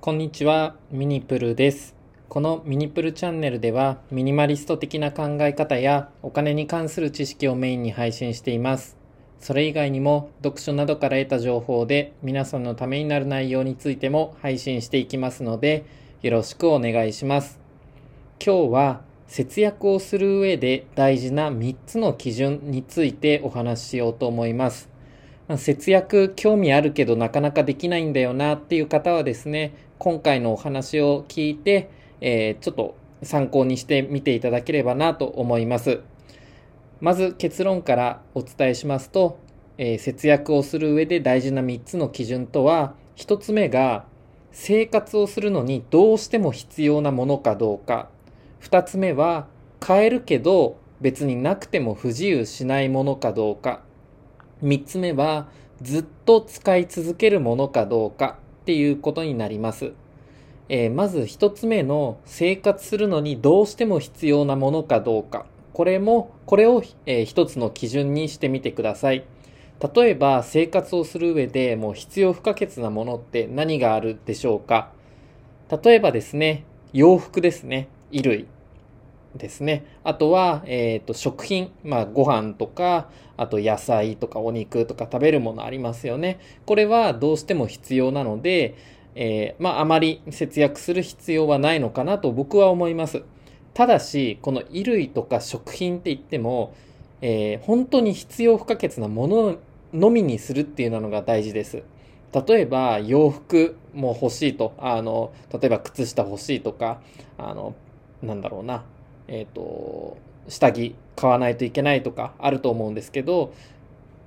こんにちは、ミニプルです。このミニプルチャンネルでは、ミニマリスト的な考え方やお金に関する知識をメインに配信しています。それ以外にも、読書などから得た情報で皆さんのためになる内容についても配信していきますので、よろしくお願いします。今日は、節約をする上で大事な3つの基準についてお話ししようと思います。まあ節約興味あるけどなかなかできないんだよなっていう方はですね、今回のお話を聞いて、えーちょっと参考にしてみていただければなと思います。まず結論からお伝えしますと、えー節約をする上で大事な3つの基準とは、1つ目が生活をするのにどうしても必要なものかどうか。2つ目は買えるけど別になくても不自由しないものかどうか。3つ目はずっと使い続けるものかどうかっていうことになります。えーまず1つ目の生活するのにどうしても必要なものかどうか。これも、これを、えー一つの基準にしてみてください。例えば生活をする上でもう必要不可欠なものって何があるでしょうか例えばですね、洋服ですね。衣類。ですね。あとは、えっ、と、食品。まあ、ご飯とか、あと野菜とかお肉とか食べるものありますよね。これはどうしても必要なので、えーまあ、あまり節約する必要はないのかなと僕は思います。ただし、この衣類とか食品って言っても、えー本当に必要不可欠なもののみにするっていうのが大事です。例えば洋服も欲しいと、あの、例えば靴下欲しいとか、あの、なんだろうな、えっ、と、下着買わないといけないとかあると思うんですけど、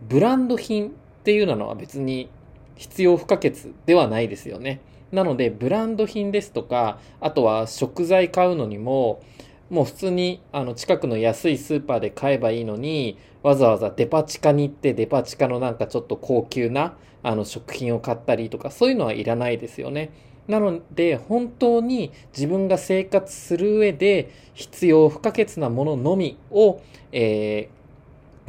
ブランド品っていうのは別に必要不可欠ではないですよね。なので、ブランド品ですとか、あとは食材買うのにも、もう普通にあの近くの安いスーパーで買えばいいのに、わざわざデパ地下に行ってデパ地下のなんかちょっと高級なあの食品を買ったりとか、そういうのはいらないですよね。なので、本当に自分が生活する上で必要不可欠なもののみを、えー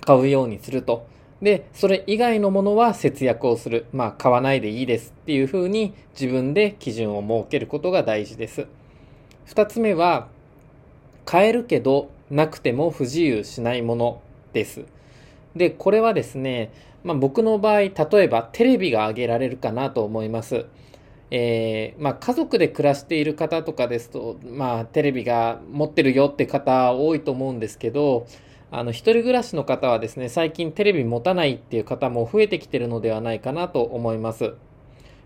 買うようにすると。で、それ以外のものは節約をする。まあ、買わないでいいですっていうふうに自分で基準を設けることが大事です。二つ目は、買えるけどなくても不自由しないものです。で、これはですね、まあ僕の場合、例えばテレビが挙げられるかなと思います。えーまあ家族で暮らしている方とかですと、まあテレビが持ってるよって方多いと思うんですけど、あの一人暮らしの方はですね、最近テレビ持たないっていう方も増えてきてるのではないかなと思います。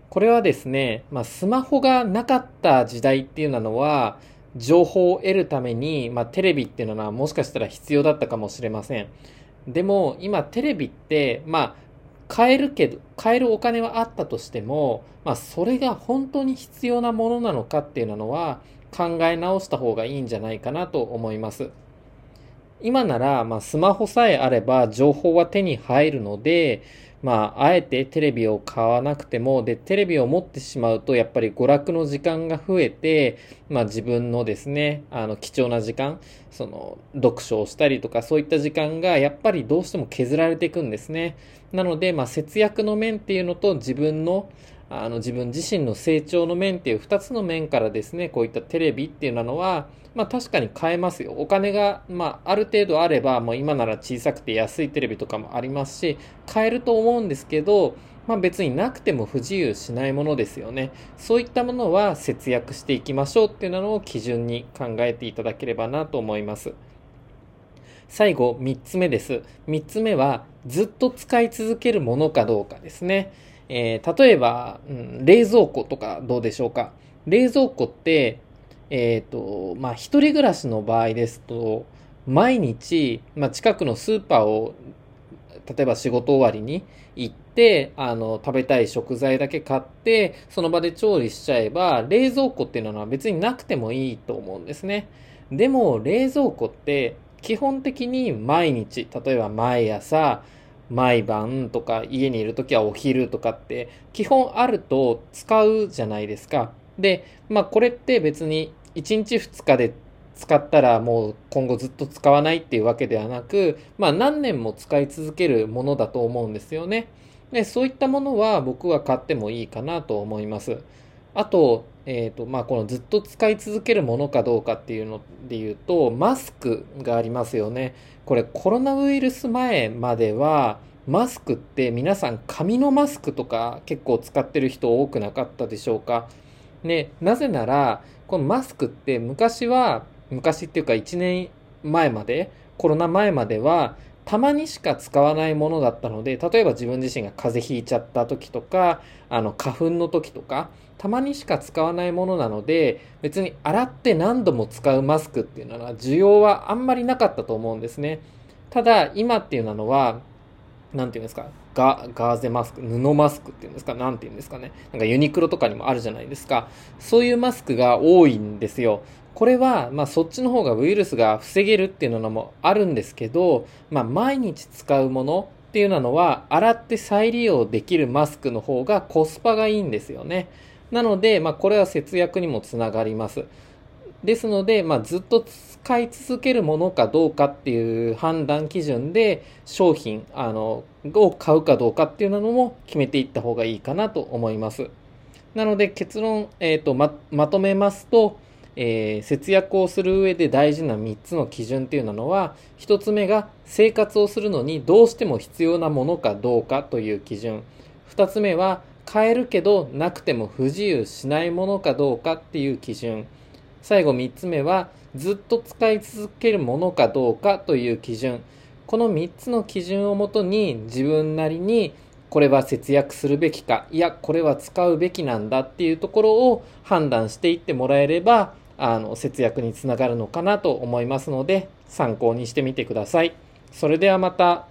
これはですね、まあ、スマホがなかった時代っていうのは、情報を得るために、まあ、テレビっていうのはもしかしたら必要だったかもしれません。でも、今テレビって、まあ、買えるけど、買えるお金はあったとしても、まあ、それが本当に必要なものなのかっていうのは、考え直した方がいいんじゃないかなと思います。今なら、まあ、スマホさえあれば情報は手に入るので、まあ、あえてテレビを買わなくても、で、テレビを持ってしまうと、やっぱり娯楽の時間が増えて、まあ自分のですね、あの、貴重な時間、その、読書をしたりとか、そういった時間が、やっぱりどうしても削られていくんですね。なので、まあ節約の面っていうのと、自分の、あの、自分自身の成長の面っていう二つの面からですね、こういったテレビっていうのは、まあ確かに買えますよ。お金が、まあある程度あれば、もう今なら小さくて安いテレビとかもありますし、買えると思うんですけど、まあ別になくても不自由しないものですよね。そういったものは節約していきましょうっていうのを基準に考えていただければなと思います。最後、3つ目です。3つ目は、ずっと使い続けるものかどうかですね。えー例えば、うん、冷蔵庫とかどうでしょうか？冷蔵庫って、えっ、と、まあ、一人暮らしの場合ですと、毎日、まあ、近くのスーパーを、例えば仕事終わりに行って、あの、食べたい食材だけ買って、その場で調理しちゃえば、冷蔵庫っていうのは別になくてもいいと思うんですね。でも、冷蔵庫って、基本的に毎日、例えば毎朝、毎晩とか家にいるときはお昼とかって基本あると使うじゃないですか。で、まあこれって別に1日2日で使ったらもう今後ずっと使わないっていうわけではなく、まあ何年も使い続けるものだと思うんですよね。で、そういったものは僕は買ってもいいかなと思います。あと、えーとまあ、このずっと使い続けるものかどうかっていうので言うとマスクがありますよね。これコロナウイルス前まではマスクって皆さん紙のマスクとか結構使ってる人多くなかったでしょうか。ね、なぜならこのマスクって昔は昔っていうか1年前までコロナ前まではたまにしか使わないものだったので例えば自分自身が風邪ひいちゃった時とかあの花粉の時とかたまにしか使わないものなので別に洗って何度も使うマスクっていうのは需要はあんまりなかったと思うんですね。ただ今っていうのは何て言うんですかガーゼマスク布マスクっていうんですか何て言うんですかね。なんかユニクロとかにもあるじゃないですか。そういうマスクが多いんですよ。これは、まあ、そっちの方がウイルスが防げるっていうのもあるんですけど、まあ、毎日使うものっていうのは洗って再利用できるマスクの方がコスパがいいんですよね。なので、まあ、これは節約にもつながります。ですので、まあ、ずっと使い続けるものかどうかっていう判断基準で商品あのを買うかどうかっていうのも決めていった方がいいかなと思います。なので結論、えーとま、まとめますと、えー、節約をする上で大事な3つの基準っていうのは1つ目が生活をするのにどうしても必要なものかどうかという基準。2つ目は買えるけどなくても不自由しないものかどうかっていう基準。最後3つ目はずっと使い続けるものかどうかという基準。この3つの基準をもとに自分なりにこれは節約するべきかいやこれは使うべきなんだっていうところを判断していってもらえればあの節約につながるのかなと思いますので参考にしてみてください。それではまた。